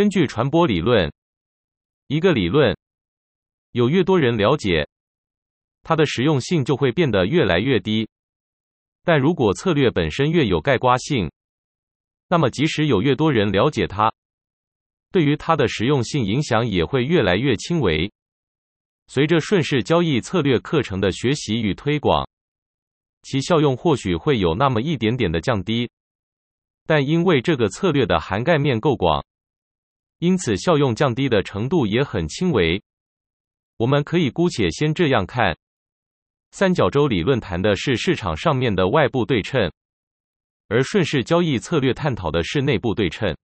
根据传播理论，一个理论有越多人了解，它的实用性就会变得越来越低。但如果策略本身越有概括性，那么即使有越多人了解它，对于它的实用性影响也会越来越轻微。随着顺势交易策略课程的学习与推广，其效用或许会有那么一点点的降低，但因为这个策略的涵盖面够广，因此效用降低的程度也很轻微。我们可以姑且先这样看。三角洲理论谈的是市场上面的外部对称，而顺势交易策略探讨的是内部对称。